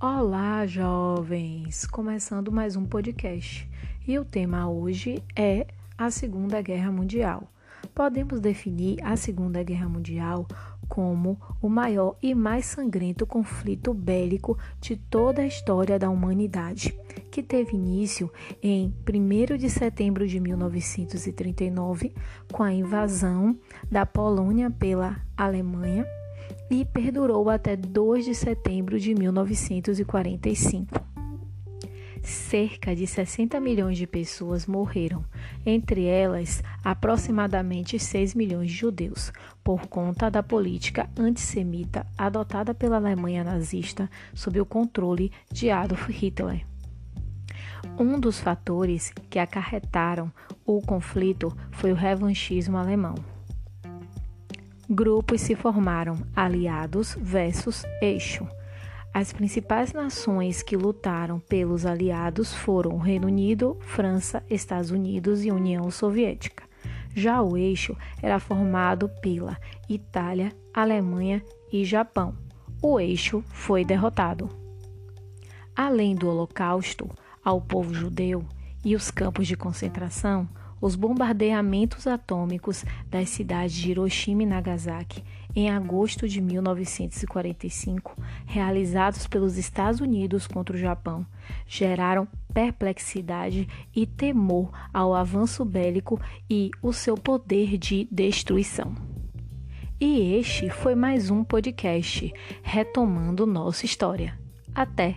Olá, jovens! Começando mais um podcast. E o tema hoje é a Segunda Guerra Mundial. Podemos definir a Segunda Guerra Mundial como o maior e mais sangrento conflito bélico de toda a história da humanidade, que teve início em 1 de setembro de 1939, com a invasão da Polônia pela Alemanha e perdurou até 2 de setembro de 1945. Cerca de 60 milhões de pessoas morreram, entre elas aproximadamente 6 milhões de judeus, por conta da política antissemita adotada pela Alemanha nazista sob o controle de Adolf Hitler. Um dos fatores que acarretaram o conflito foi o revanchismo alemão. Grupos se formaram aliados versus eixo. As principais nações que lutaram pelos aliados foram o Reino Unido, França, Estados Unidos e União Soviética. Já o eixo era formado pela Itália, Alemanha e Japão. O eixo foi derrotado. Além do Holocausto ao povo judeu e os campos de concentração, os bombardeamentos atômicos das cidades de Hiroshima e Nagasaki em agosto de 1945, realizados pelos Estados Unidos contra o Japão, geraram perplexidade e temor ao avanço bélico e o seu poder de destruição. E este foi mais um podcast retomando nossa história. Até!